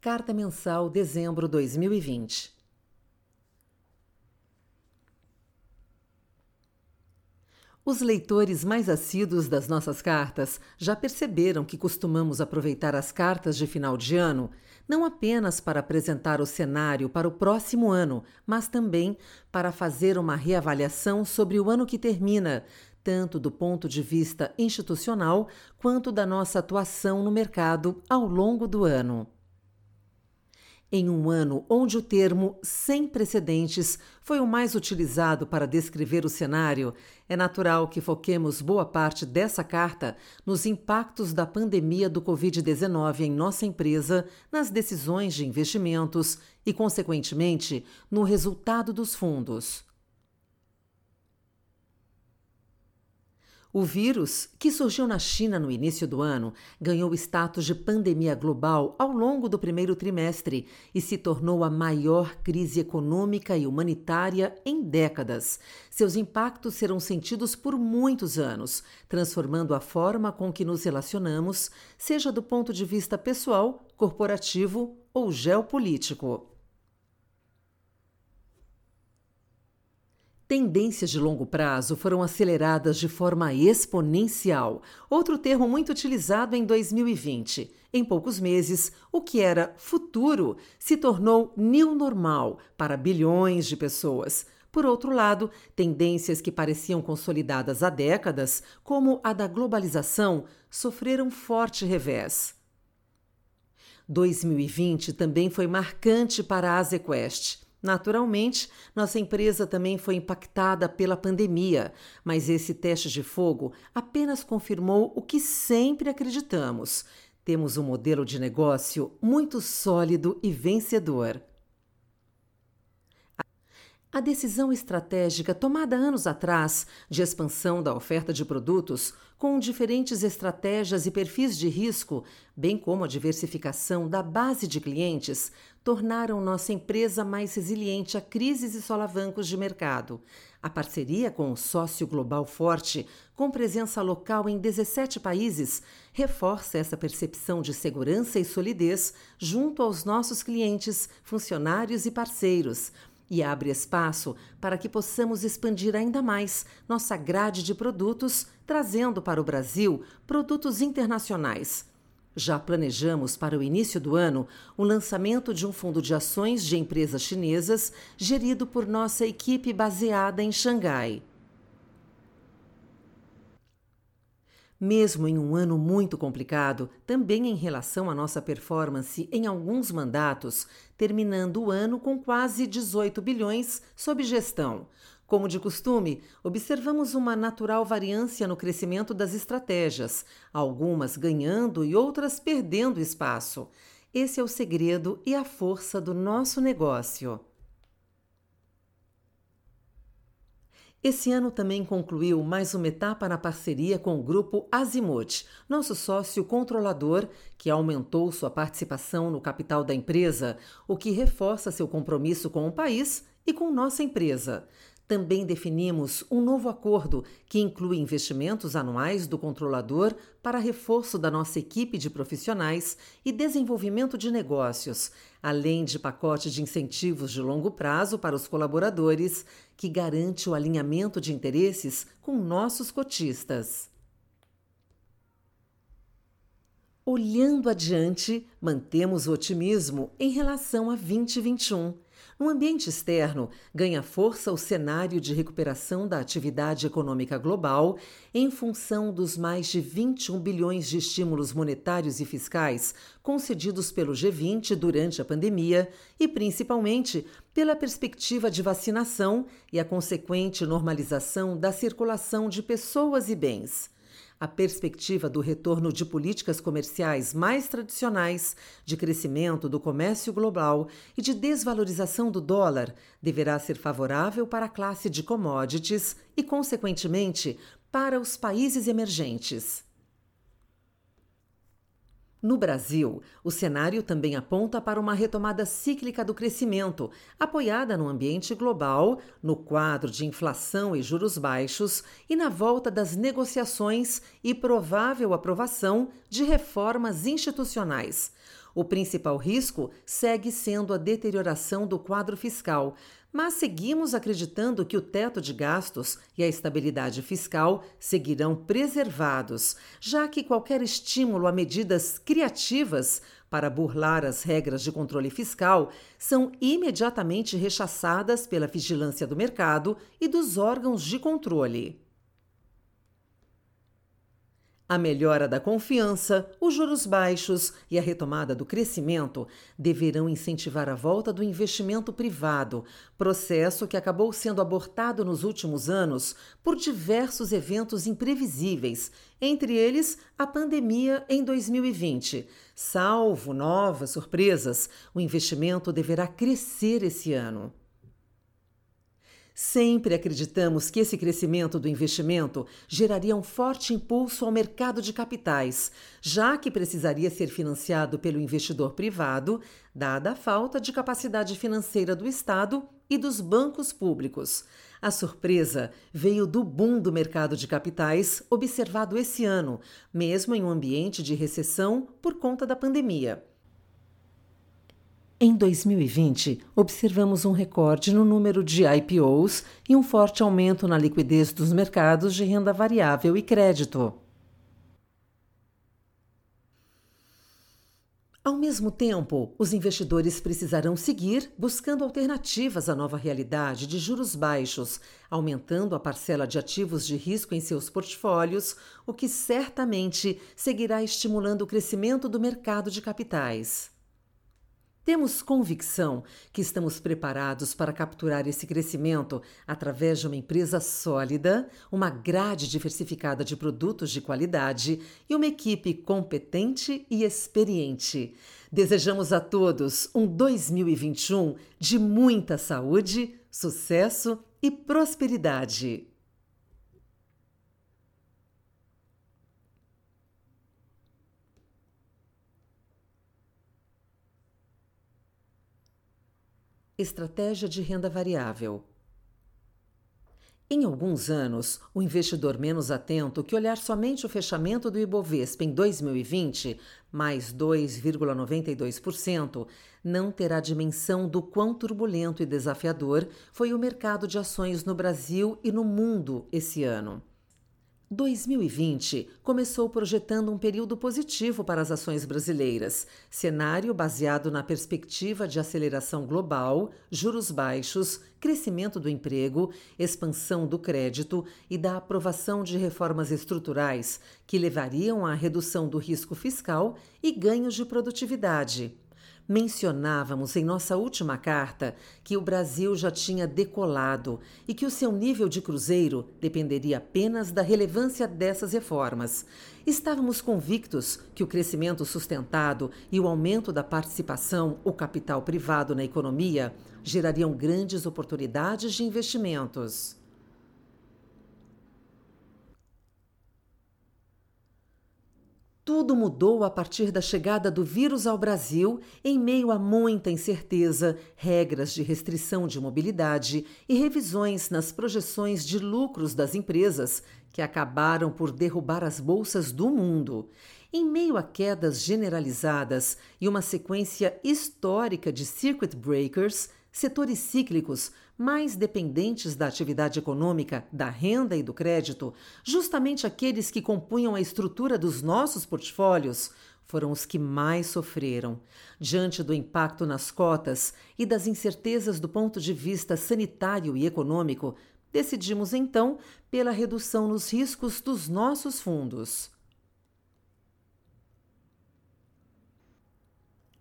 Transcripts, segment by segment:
Carta Mensal Dezembro 2020. Os leitores mais assíduos das nossas cartas já perceberam que costumamos aproveitar as cartas de final de ano não apenas para apresentar o cenário para o próximo ano, mas também para fazer uma reavaliação sobre o ano que termina, tanto do ponto de vista institucional quanto da nossa atuação no mercado ao longo do ano. Em um ano onde o termo sem precedentes foi o mais utilizado para descrever o cenário, é natural que foquemos boa parte dessa carta nos impactos da pandemia do Covid-19 em nossa empresa, nas decisões de investimentos e, consequentemente, no resultado dos fundos. O vírus, que surgiu na China no início do ano, ganhou status de pandemia global ao longo do primeiro trimestre e se tornou a maior crise econômica e humanitária em décadas. Seus impactos serão sentidos por muitos anos, transformando a forma com que nos relacionamos, seja do ponto de vista pessoal, corporativo ou geopolítico. Tendências de longo prazo foram aceleradas de forma exponencial, outro termo muito utilizado em 2020. Em poucos meses, o que era futuro se tornou new normal para bilhões de pessoas. Por outro lado, tendências que pareciam consolidadas há décadas, como a da globalização, sofreram forte revés. 2020 também foi marcante para a Azequest. Naturalmente, nossa empresa também foi impactada pela pandemia, mas esse teste de fogo apenas confirmou o que sempre acreditamos. Temos um modelo de negócio muito sólido e vencedor. A decisão estratégica tomada anos atrás de expansão da oferta de produtos, com diferentes estratégias e perfis de risco, bem como a diversificação da base de clientes, tornaram nossa empresa mais resiliente a crises e solavancos de mercado. A parceria com o sócio global forte, com presença local em 17 países, reforça essa percepção de segurança e solidez junto aos nossos clientes, funcionários e parceiros e abre espaço para que possamos expandir ainda mais nossa grade de produtos, trazendo para o Brasil produtos internacionais. Já planejamos para o início do ano o lançamento de um fundo de ações de empresas chinesas gerido por nossa equipe baseada em Xangai. Mesmo em um ano muito complicado, também em relação à nossa performance em alguns mandatos, terminando o ano com quase 18 bilhões sob gestão. Como de costume, observamos uma natural variância no crescimento das estratégias, algumas ganhando e outras perdendo espaço. Esse é o segredo e a força do nosso negócio. Esse ano também concluiu mais uma etapa na parceria com o grupo Azimuth, nosso sócio controlador, que aumentou sua participação no capital da empresa, o que reforça seu compromisso com o país e com nossa empresa. Também definimos um novo acordo que inclui investimentos anuais do controlador para reforço da nossa equipe de profissionais e desenvolvimento de negócios, além de pacote de incentivos de longo prazo para os colaboradores, que garante o alinhamento de interesses com nossos cotistas. Olhando adiante, mantemos o otimismo em relação a 2021 no ambiente externo, ganha força o cenário de recuperação da atividade econômica global em função dos mais de 21 bilhões de estímulos monetários e fiscais concedidos pelo G20 durante a pandemia e, principalmente, pela perspectiva de vacinação e a consequente normalização da circulação de pessoas e bens a perspectiva do retorno de políticas comerciais mais tradicionais, de crescimento do comércio global e de desvalorização do dólar deverá ser favorável para a classe de commodities e, consequentemente, para os países emergentes. No Brasil, o cenário também aponta para uma retomada cíclica do crescimento, apoiada no ambiente global, no quadro de inflação e juros baixos e na volta das negociações e provável aprovação de reformas institucionais. O principal risco segue sendo a deterioração do quadro fiscal, mas seguimos acreditando que o teto de gastos e a estabilidade fiscal seguirão preservados, já que qualquer estímulo a medidas criativas para burlar as regras de controle fiscal são imediatamente rechaçadas pela vigilância do mercado e dos órgãos de controle. A melhora da confiança, os juros baixos e a retomada do crescimento deverão incentivar a volta do investimento privado, processo que acabou sendo abortado nos últimos anos por diversos eventos imprevisíveis, entre eles a pandemia em 2020. Salvo novas surpresas, o investimento deverá crescer esse ano. Sempre acreditamos que esse crescimento do investimento geraria um forte impulso ao mercado de capitais, já que precisaria ser financiado pelo investidor privado, dada a falta de capacidade financeira do Estado e dos bancos públicos. A surpresa veio do boom do mercado de capitais observado esse ano, mesmo em um ambiente de recessão por conta da pandemia. Em 2020, observamos um recorde no número de IPOs e um forte aumento na liquidez dos mercados de renda variável e crédito. Ao mesmo tempo, os investidores precisarão seguir buscando alternativas à nova realidade de juros baixos, aumentando a parcela de ativos de risco em seus portfólios, o que certamente seguirá estimulando o crescimento do mercado de capitais. Temos convicção que estamos preparados para capturar esse crescimento através de uma empresa sólida, uma grade diversificada de produtos de qualidade e uma equipe competente e experiente. Desejamos a todos um 2021 de muita saúde, sucesso e prosperidade. Estratégia de renda variável. Em alguns anos, o investidor menos atento que olhar somente o fechamento do Ibovespa em 2020, mais 2,92%, não terá dimensão do quão turbulento e desafiador foi o mercado de ações no Brasil e no mundo esse ano. 2020 começou projetando um período positivo para as ações brasileiras, cenário baseado na perspectiva de aceleração global, juros baixos, crescimento do emprego, expansão do crédito e da aprovação de reformas estruturais que levariam à redução do risco fiscal e ganhos de produtividade. Mencionávamos em nossa última carta que o Brasil já tinha decolado e que o seu nível de cruzeiro dependeria apenas da relevância dessas reformas. Estávamos convictos que o crescimento sustentado e o aumento da participação, o capital privado na economia, gerariam grandes oportunidades de investimentos. Tudo mudou a partir da chegada do vírus ao Brasil, em meio a muita incerteza, regras de restrição de mobilidade e revisões nas projeções de lucros das empresas, que acabaram por derrubar as bolsas do mundo. Em meio a quedas generalizadas e uma sequência histórica de circuit breakers, setores cíclicos mais dependentes da atividade econômica, da renda e do crédito, justamente aqueles que compunham a estrutura dos nossos portfólios, foram os que mais sofreram. Diante do impacto nas cotas e das incertezas do ponto de vista sanitário e econômico, decidimos então pela redução nos riscos dos nossos fundos.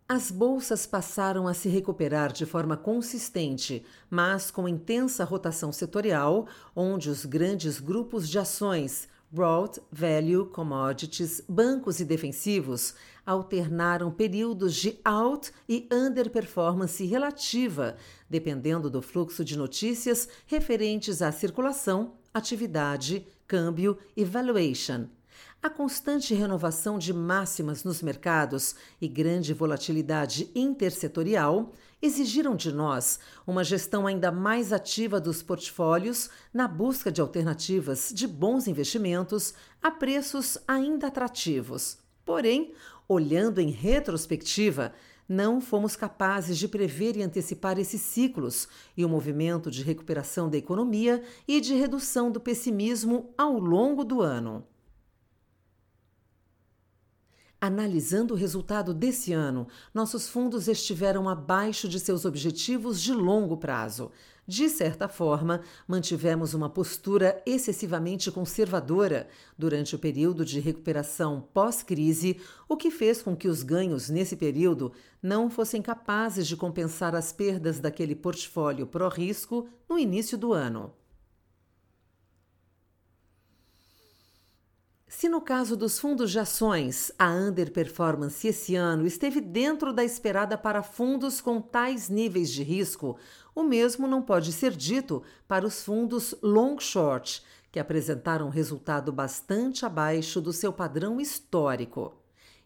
As bolsas passaram a se recuperar de forma consistente, mas com intensa rotação setorial, onde os grandes grupos de ações, broad, value, commodities, bancos e defensivos alternaram períodos de out e underperformance relativa, dependendo do fluxo de notícias referentes à circulação, atividade, câmbio e valuation. A constante renovação de máximas nos mercados e grande volatilidade intersetorial exigiram de nós uma gestão ainda mais ativa dos portfólios na busca de alternativas de bons investimentos a preços ainda atrativos. Porém, Olhando em retrospectiva, não fomos capazes de prever e antecipar esses ciclos e o movimento de recuperação da economia e de redução do pessimismo ao longo do ano. Analisando o resultado desse ano, nossos fundos estiveram abaixo de seus objetivos de longo prazo. De certa forma, mantivemos uma postura excessivamente conservadora durante o período de recuperação pós-crise, o que fez com que os ganhos nesse período não fossem capazes de compensar as perdas daquele portfólio pró-risco no início do ano. Se no caso dos fundos de ações a underperformance esse ano esteve dentro da esperada para fundos com tais níveis de risco, o mesmo não pode ser dito para os fundos long short, que apresentaram resultado bastante abaixo do seu padrão histórico.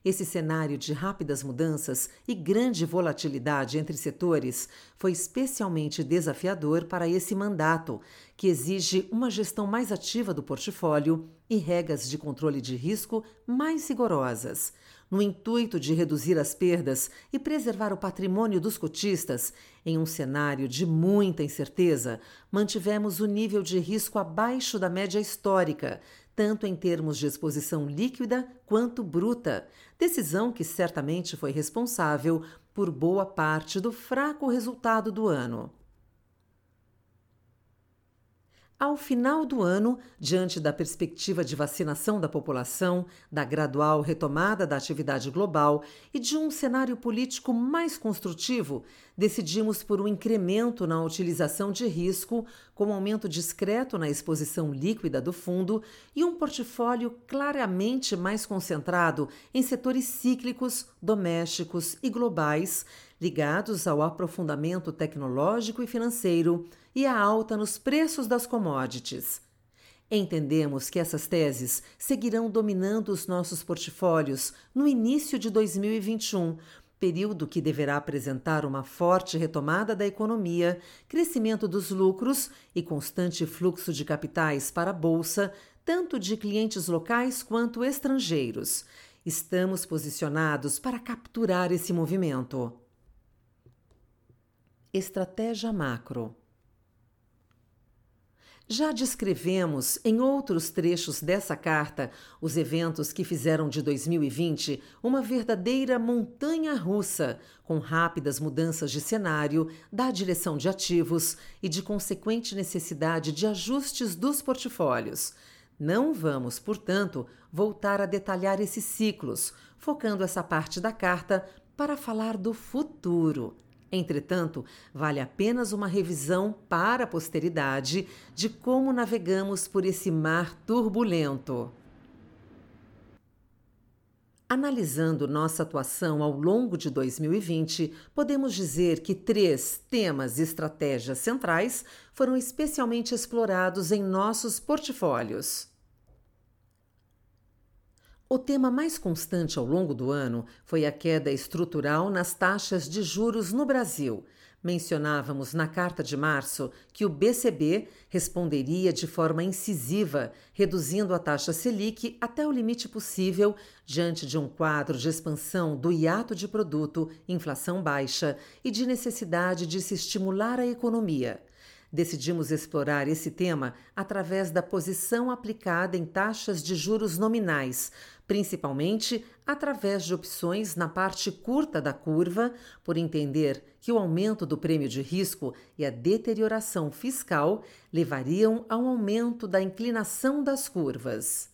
Esse cenário de rápidas mudanças e grande volatilidade entre setores foi especialmente desafiador para esse mandato, que exige uma gestão mais ativa do portfólio e regras de controle de risco mais rigorosas. No intuito de reduzir as perdas e preservar o patrimônio dos cotistas, em um cenário de muita incerteza, mantivemos o nível de risco abaixo da média histórica, tanto em termos de exposição líquida quanto bruta, decisão que certamente foi responsável por boa parte do fraco resultado do ano. Ao final do ano, diante da perspectiva de vacinação da população, da gradual retomada da atividade global e de um cenário político mais construtivo, decidimos por um incremento na utilização de risco, com um aumento discreto na exposição líquida do fundo e um portfólio claramente mais concentrado em setores cíclicos, domésticos e globais, ligados ao aprofundamento tecnológico e financeiro e à alta nos preços das commodities. Entendemos que essas teses seguirão dominando os nossos portfólios no início de 2021, período que deverá apresentar uma forte retomada da economia, crescimento dos lucros e constante fluxo de capitais para a bolsa, tanto de clientes locais quanto estrangeiros. Estamos posicionados para capturar esse movimento. Estratégia macro. Já descrevemos em outros trechos dessa carta os eventos que fizeram de 2020 uma verdadeira montanha russa, com rápidas mudanças de cenário, da direção de ativos e de consequente necessidade de ajustes dos portfólios. Não vamos, portanto, voltar a detalhar esses ciclos, focando essa parte da carta para falar do futuro. Entretanto, vale apenas uma revisão para a posteridade de como navegamos por esse mar turbulento. Analisando nossa atuação ao longo de 2020, podemos dizer que três temas e estratégias centrais foram especialmente explorados em nossos portfólios. O tema mais constante ao longo do ano foi a queda estrutural nas taxas de juros no Brasil. Mencionávamos na carta de março que o BCB responderia de forma incisiva, reduzindo a taxa Selic até o limite possível diante de um quadro de expansão do hiato de produto, inflação baixa e de necessidade de se estimular a economia. Decidimos explorar esse tema através da posição aplicada em taxas de juros nominais, principalmente através de opções na parte curta da curva, por entender que o aumento do prêmio de risco e a deterioração fiscal levariam ao aumento da inclinação das curvas.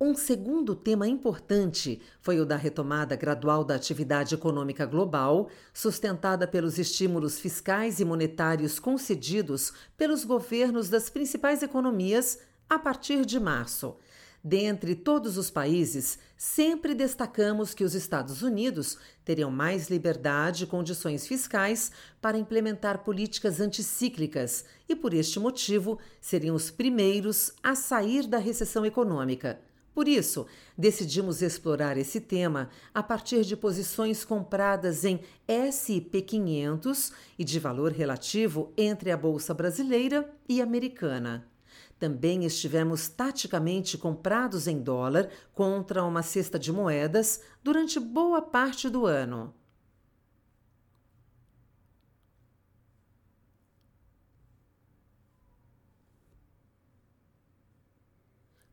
Um segundo tema importante foi o da retomada gradual da atividade econômica global, sustentada pelos estímulos fiscais e monetários concedidos pelos governos das principais economias a partir de março. Dentre todos os países, sempre destacamos que os Estados Unidos teriam mais liberdade e condições fiscais para implementar políticas anticíclicas e, por este motivo, seriam os primeiros a sair da recessão econômica. Por isso, decidimos explorar esse tema a partir de posições compradas em S&P 500 e de valor relativo entre a bolsa brasileira e americana. Também estivemos taticamente comprados em dólar contra uma cesta de moedas durante boa parte do ano.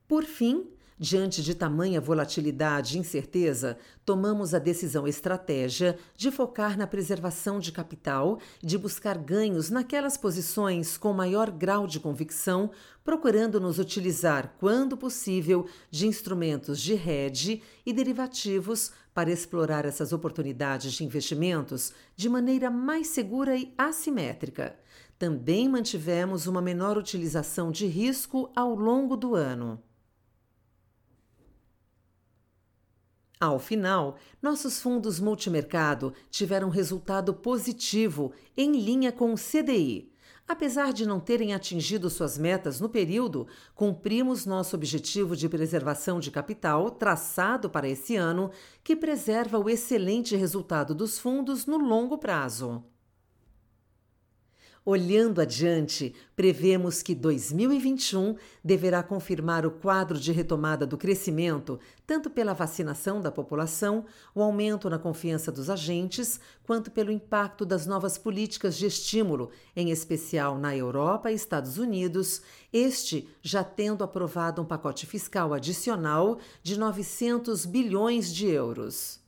Por fim, Diante de tamanha volatilidade e incerteza, tomamos a decisão estratégia de focar na preservação de capital de buscar ganhos naquelas posições com maior grau de convicção, procurando nos utilizar, quando possível, de instrumentos de hedge e derivativos para explorar essas oportunidades de investimentos de maneira mais segura e assimétrica. Também mantivemos uma menor utilização de risco ao longo do ano. Ao final, nossos fundos multimercado tiveram resultado positivo em linha com o CDI. Apesar de não terem atingido suas metas no período, cumprimos nosso objetivo de preservação de capital traçado para esse ano, que preserva o excelente resultado dos fundos no longo prazo. Olhando adiante, prevemos que 2021 deverá confirmar o quadro de retomada do crescimento, tanto pela vacinação da população, o aumento na confiança dos agentes, quanto pelo impacto das novas políticas de estímulo, em especial na Europa e Estados Unidos, este já tendo aprovado um pacote fiscal adicional de 900 bilhões de euros.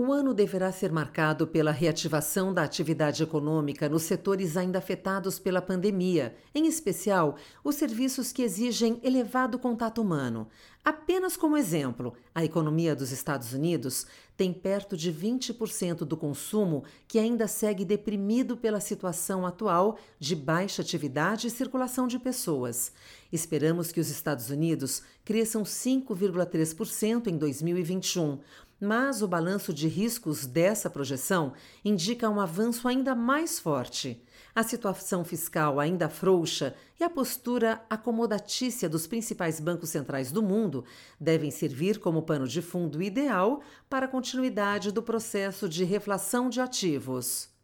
O ano deverá ser marcado pela reativação da atividade econômica nos setores ainda afetados pela pandemia, em especial os serviços que exigem elevado contato humano. Apenas como exemplo, a economia dos Estados Unidos tem perto de 20% do consumo que ainda segue deprimido pela situação atual de baixa atividade e circulação de pessoas. Esperamos que os Estados Unidos cresçam 5,3% em 2021 mas o balanço de riscos dessa projeção indica um avanço ainda mais forte. A situação fiscal ainda frouxa e a postura acomodatícia dos principais bancos centrais do mundo devem servir como pano de fundo ideal para a continuidade do processo de reflação de ativos.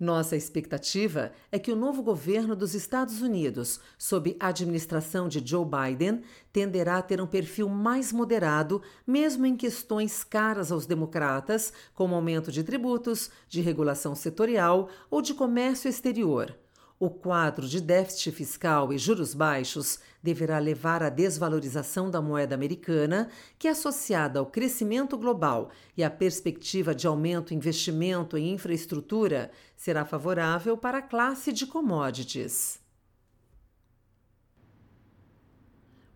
Nossa expectativa é que o novo governo dos Estados Unidos, sob a administração de Joe Biden, tenderá a ter um perfil mais moderado, mesmo em questões caras aos democratas, como aumento de tributos, de regulação setorial ou de comércio exterior. O quadro de déficit fiscal e juros baixos deverá levar à desvalorização da moeda americana, que, associada ao crescimento global e à perspectiva de aumento investimento em infraestrutura, será favorável para a classe de commodities.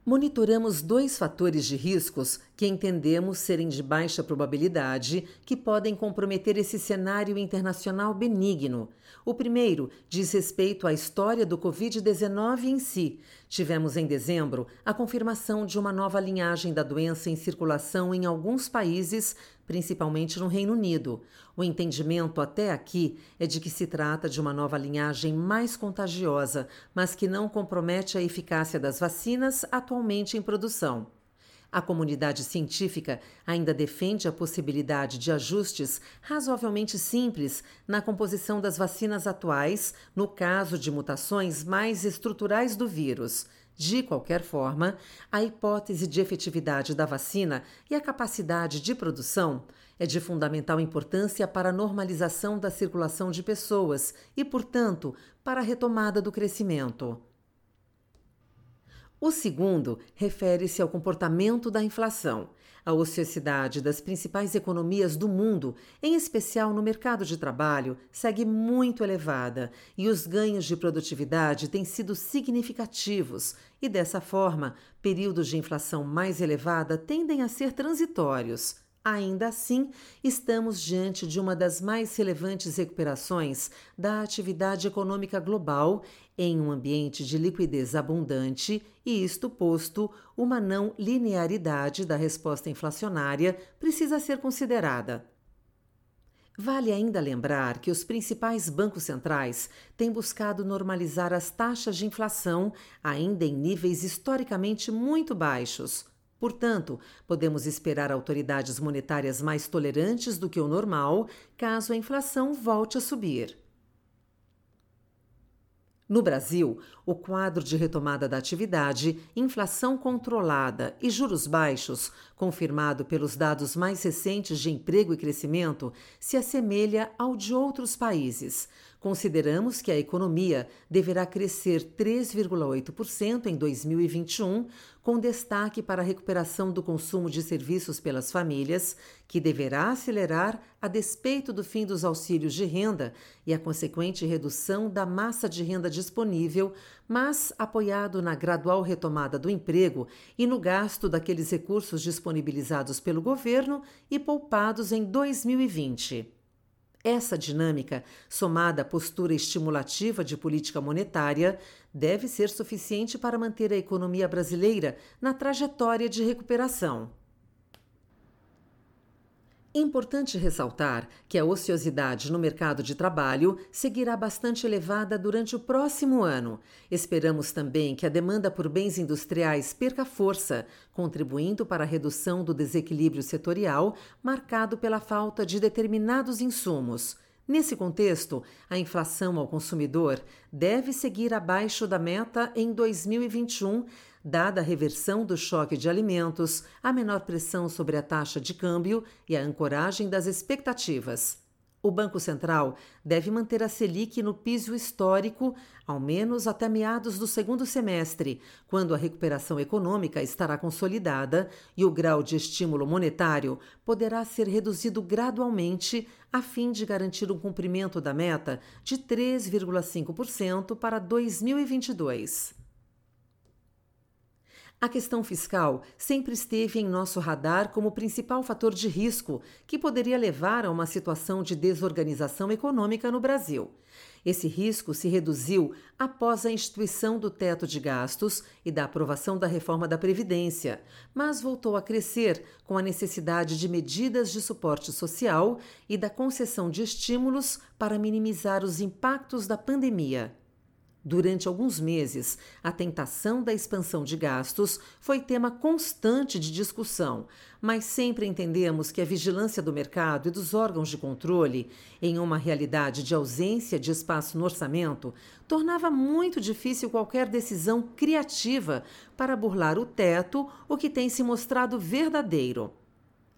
Monitoramos dois fatores de riscos que entendemos serem de baixa probabilidade que podem comprometer esse cenário internacional benigno. O primeiro diz respeito à história do Covid-19 em si. Tivemos em dezembro a confirmação de uma nova linhagem da doença em circulação em alguns países, principalmente no Reino Unido. O entendimento até aqui é de que se trata de uma nova linhagem mais contagiosa, mas que não compromete a eficácia das vacinas atualmente em produção. A comunidade científica ainda defende a possibilidade de ajustes razoavelmente simples na composição das vacinas atuais, no caso de mutações mais estruturais do vírus. De qualquer forma, a hipótese de efetividade da vacina e a capacidade de produção é de fundamental importância para a normalização da circulação de pessoas e, portanto, para a retomada do crescimento. O segundo refere-se ao comportamento da inflação. A ociosidade das principais economias do mundo, em especial no mercado de trabalho, segue muito elevada e os ganhos de produtividade têm sido significativos, e dessa forma, períodos de inflação mais elevada tendem a ser transitórios. Ainda assim, estamos diante de uma das mais relevantes recuperações da atividade econômica global em um ambiente de liquidez abundante e, isto posto, uma não linearidade da resposta inflacionária precisa ser considerada. Vale ainda lembrar que os principais bancos centrais têm buscado normalizar as taxas de inflação, ainda em níveis historicamente muito baixos Portanto, podemos esperar autoridades monetárias mais tolerantes do que o normal caso a inflação volte a subir. No Brasil, o quadro de retomada da atividade, inflação controlada e juros baixos, confirmado pelos dados mais recentes de emprego e crescimento, se assemelha ao de outros países. Consideramos que a economia deverá crescer 3,8% em 2021, com destaque para a recuperação do consumo de serviços pelas famílias, que deverá acelerar a despeito do fim dos auxílios de renda e a consequente redução da massa de renda disponível, mas apoiado na gradual retomada do emprego e no gasto daqueles recursos disponibilizados pelo governo e poupados em 2020. Essa dinâmica, somada à postura estimulativa de política monetária, deve ser suficiente para manter a economia brasileira na trajetória de recuperação. Importante ressaltar que a ociosidade no mercado de trabalho seguirá bastante elevada durante o próximo ano. Esperamos também que a demanda por bens industriais perca força, contribuindo para a redução do desequilíbrio setorial marcado pela falta de determinados insumos. Nesse contexto, a inflação ao consumidor deve seguir abaixo da meta em 2021 dada a reversão do choque de alimentos, a menor pressão sobre a taxa de câmbio e a ancoragem das expectativas. O Banco Central deve manter a Selic no piso histórico, ao menos até meados do segundo semestre, quando a recuperação econômica estará consolidada e o grau de estímulo monetário poderá ser reduzido gradualmente, a fim de garantir o cumprimento da meta de 3,5% para 2022. A questão fiscal sempre esteve em nosso radar como principal fator de risco que poderia levar a uma situação de desorganização econômica no Brasil. Esse risco se reduziu após a instituição do teto de gastos e da aprovação da reforma da Previdência, mas voltou a crescer com a necessidade de medidas de suporte social e da concessão de estímulos para minimizar os impactos da pandemia. Durante alguns meses, a tentação da expansão de gastos foi tema constante de discussão, mas sempre entendemos que a vigilância do mercado e dos órgãos de controle, em uma realidade de ausência de espaço no orçamento, tornava muito difícil qualquer decisão criativa para burlar o teto, o que tem se mostrado verdadeiro.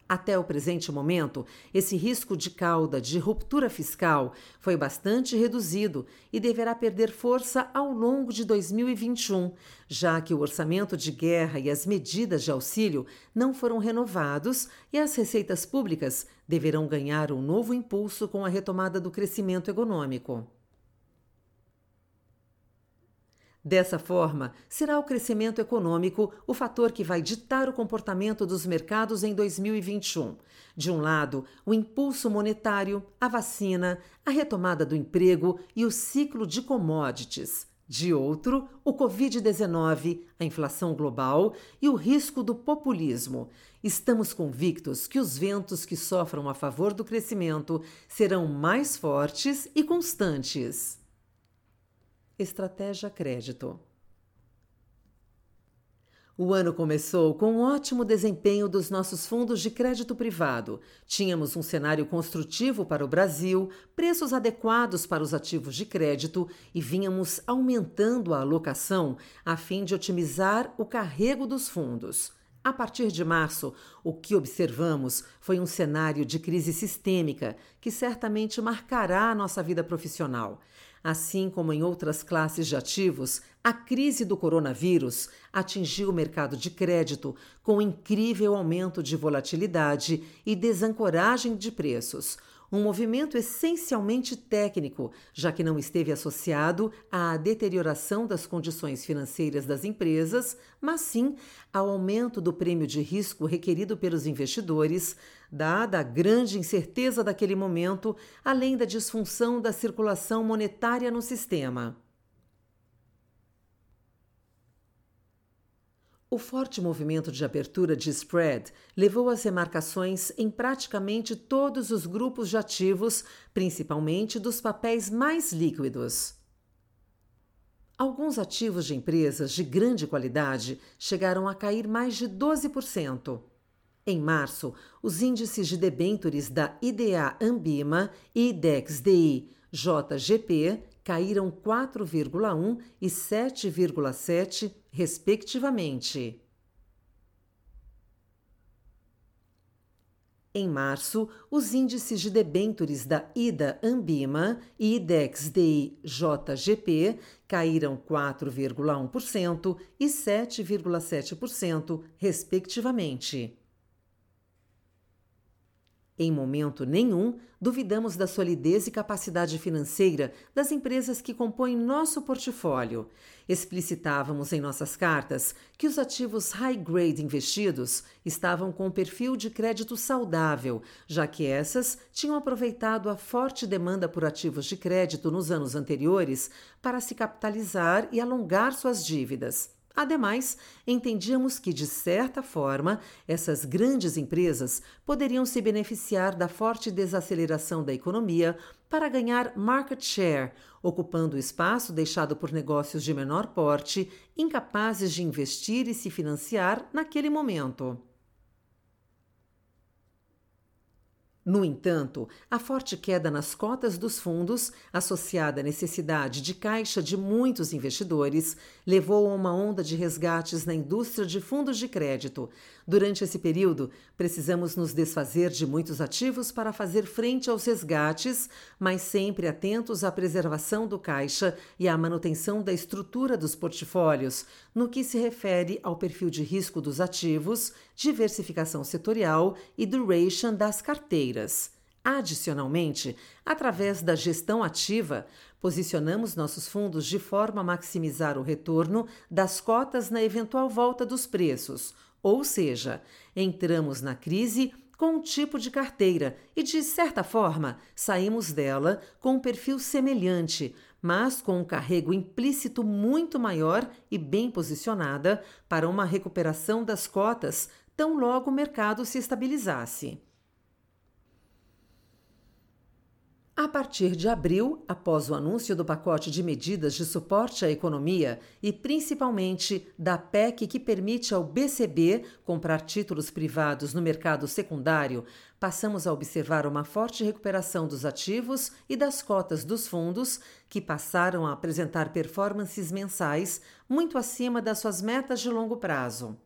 Até o presente momento, esse risco de cauda de ruptura fiscal foi bastante reduzido e deverá perder força ao longo de 2021, já que o orçamento de guerra e as medidas de auxílio não foram renovados e as receitas públicas deverão ganhar um novo impulso com a retomada do crescimento econômico. Dessa forma, será o crescimento econômico o fator que vai ditar o comportamento dos mercados em 2021. De um lado, o impulso monetário, a vacina, a retomada do emprego e o ciclo de commodities. De outro, o Covid-19, a inflação global e o risco do populismo. Estamos convictos que os ventos que sofram a favor do crescimento serão mais fortes e constantes. Estratégia Crédito. O ano começou com um ótimo desempenho dos nossos fundos de crédito privado. Tínhamos um cenário construtivo para o Brasil, preços adequados para os ativos de crédito e vínhamos aumentando a alocação a fim de otimizar o carrego dos fundos. A partir de março, o que observamos foi um cenário de crise sistêmica que certamente marcará a nossa vida profissional. Assim como em outras classes de ativos, a crise do coronavírus atingiu o mercado de crédito com incrível aumento de volatilidade e desancoragem de preços um movimento essencialmente técnico, já que não esteve associado à deterioração das condições financeiras das empresas, mas sim ao aumento do prêmio de risco requerido pelos investidores, dada a grande incerteza daquele momento, além da disfunção da circulação monetária no sistema. O forte movimento de abertura de spread levou às remarcações em praticamente todos os grupos de ativos, principalmente dos papéis mais líquidos. Alguns ativos de empresas de grande qualidade chegaram a cair mais de 12%. Em março, os índices de debêntures da IDA Ambima e IDEX-DI JGP caíram 4,1 e 7,7, respectivamente. Em março, os índices de debêntures da IDA Ambima e IDEX DI JGP caíram 4,1% e 7,7%, respectivamente. Em momento nenhum, duvidamos da solidez e capacidade financeira das empresas que compõem nosso portfólio. Explicitávamos em nossas cartas que os ativos high grade investidos estavam com um perfil de crédito saudável, já que essas tinham aproveitado a forte demanda por ativos de crédito nos anos anteriores para se capitalizar e alongar suas dívidas. Ademais, entendíamos que, de certa forma, essas grandes empresas poderiam se beneficiar da forte desaceleração da economia para ganhar market share, ocupando o espaço deixado por negócios de menor porte, incapazes de investir e se financiar naquele momento. No entanto, a forte queda nas cotas dos fundos, associada à necessidade de caixa de muitos investidores, levou a uma onda de resgates na indústria de fundos de crédito. Durante esse período, precisamos nos desfazer de muitos ativos para fazer frente aos resgates, mas sempre atentos à preservação do caixa e à manutenção da estrutura dos portfólios, no que se refere ao perfil de risco dos ativos, diversificação setorial e duration das carteiras. Adicionalmente, através da gestão ativa, posicionamos nossos fundos de forma a maximizar o retorno das cotas na eventual volta dos preços, ou seja, entramos na crise com um tipo de carteira e, de certa forma, saímos dela com um perfil semelhante, mas com um carrego implícito muito maior e bem posicionada para uma recuperação das cotas tão logo o mercado se estabilizasse. A partir de abril, após o anúncio do pacote de medidas de suporte à economia e principalmente da PEC que permite ao BCB comprar títulos privados no mercado secundário, passamos a observar uma forte recuperação dos ativos e das cotas dos fundos, que passaram a apresentar performances mensais muito acima das suas metas de longo prazo.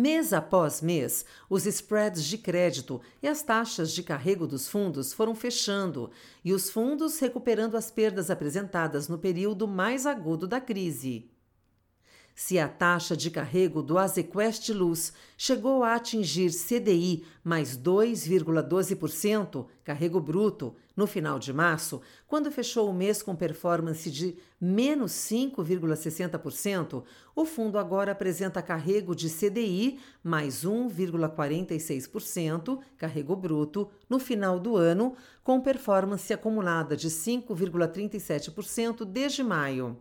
Mês após mês, os spreads de crédito e as taxas de carrego dos fundos foram fechando e os fundos recuperando as perdas apresentadas no período mais agudo da crise. Se a taxa de carrego do Azequest Luz chegou a atingir CDI mais 2,12%, carrego bruto, no final de março, quando fechou o mês com performance de menos 5,60%, o fundo agora apresenta carrego de CDI mais 1,46%, carrego bruto, no final do ano, com performance acumulada de 5,37% desde maio.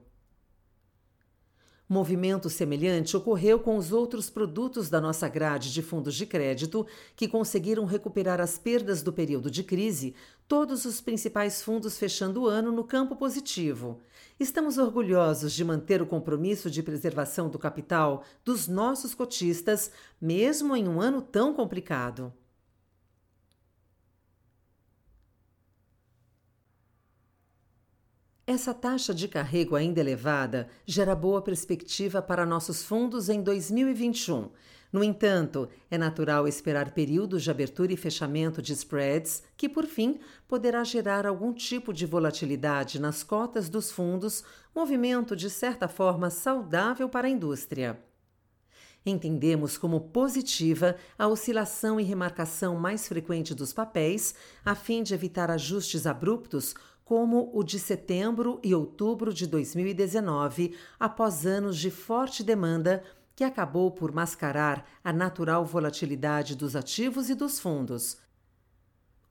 Movimento semelhante ocorreu com os outros produtos da nossa grade de fundos de crédito, que conseguiram recuperar as perdas do período de crise, todos os principais fundos fechando o ano no campo positivo. Estamos orgulhosos de manter o compromisso de preservação do capital dos nossos cotistas, mesmo em um ano tão complicado. Essa taxa de carrego ainda elevada gera boa perspectiva para nossos fundos em 2021. No entanto, é natural esperar períodos de abertura e fechamento de spreads, que por fim poderá gerar algum tipo de volatilidade nas cotas dos fundos, movimento de certa forma saudável para a indústria. Entendemos como positiva a oscilação e remarcação mais frequente dos papéis, a fim de evitar ajustes abruptos como o de setembro e outubro de 2019, após anos de forte demanda que acabou por mascarar a natural volatilidade dos ativos e dos fundos.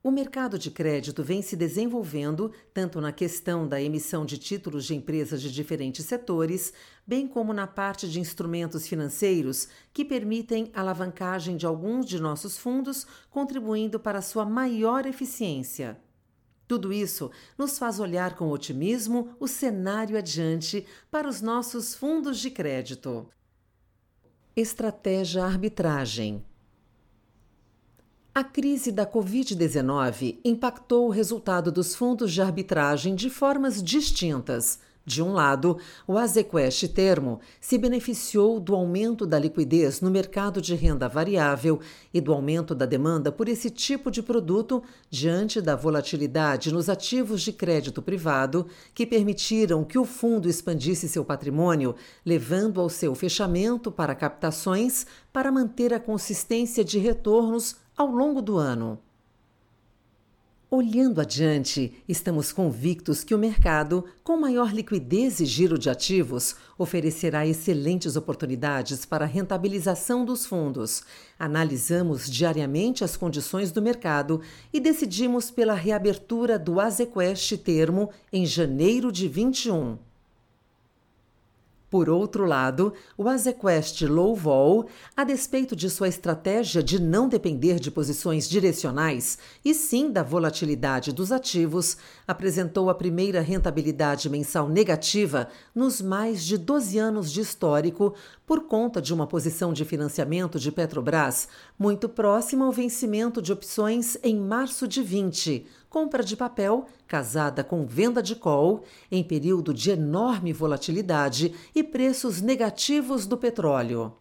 O mercado de crédito vem se desenvolvendo tanto na questão da emissão de títulos de empresas de diferentes setores, bem como na parte de instrumentos financeiros que permitem alavancagem de alguns de nossos fundos, contribuindo para sua maior eficiência. Tudo isso nos faz olhar com otimismo o cenário adiante para os nossos fundos de crédito. Estratégia arbitragem. A crise da Covid-19 impactou o resultado dos fundos de arbitragem de formas distintas. De um lado, o Azequest Termo se beneficiou do aumento da liquidez no mercado de renda variável e do aumento da demanda por esse tipo de produto diante da volatilidade nos ativos de crédito privado, que permitiram que o fundo expandisse seu patrimônio, levando ao seu fechamento para captações para manter a consistência de retornos ao longo do ano. Olhando adiante, estamos convictos que o mercado, com maior liquidez e giro de ativos, oferecerá excelentes oportunidades para a rentabilização dos fundos. Analisamos diariamente as condições do mercado e decidimos pela reabertura do Azequest Termo em janeiro de 21. Por outro lado, o Azequest Low Vol, a despeito de sua estratégia de não depender de posições direcionais e sim da volatilidade dos ativos, apresentou a primeira rentabilidade mensal negativa nos mais de 12 anos de histórico por conta de uma posição de financiamento de Petrobras muito próxima ao vencimento de opções em março de 20 compra de papel casada com venda de call em período de enorme volatilidade e preços negativos do petróleo.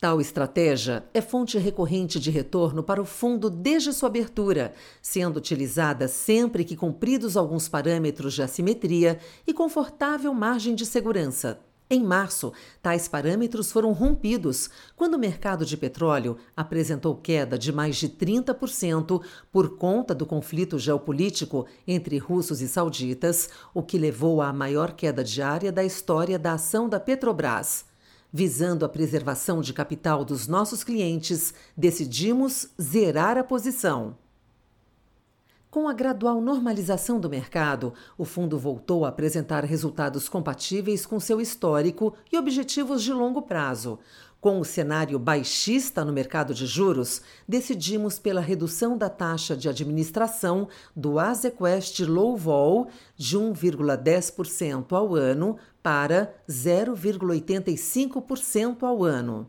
Tal estratégia é fonte recorrente de retorno para o fundo desde sua abertura, sendo utilizada sempre que cumpridos alguns parâmetros de assimetria e confortável margem de segurança. Em março, tais parâmetros foram rompidos quando o mercado de petróleo apresentou queda de mais de 30% por conta do conflito geopolítico entre russos e sauditas, o que levou à maior queda diária da história da ação da Petrobras. Visando a preservação de capital dos nossos clientes, decidimos zerar a posição. Com a gradual normalização do mercado, o fundo voltou a apresentar resultados compatíveis com seu histórico e objetivos de longo prazo. Com o cenário baixista no mercado de juros, decidimos pela redução da taxa de administração do Azequest Low Vol de 1,10% ao ano para 0,85% ao ano.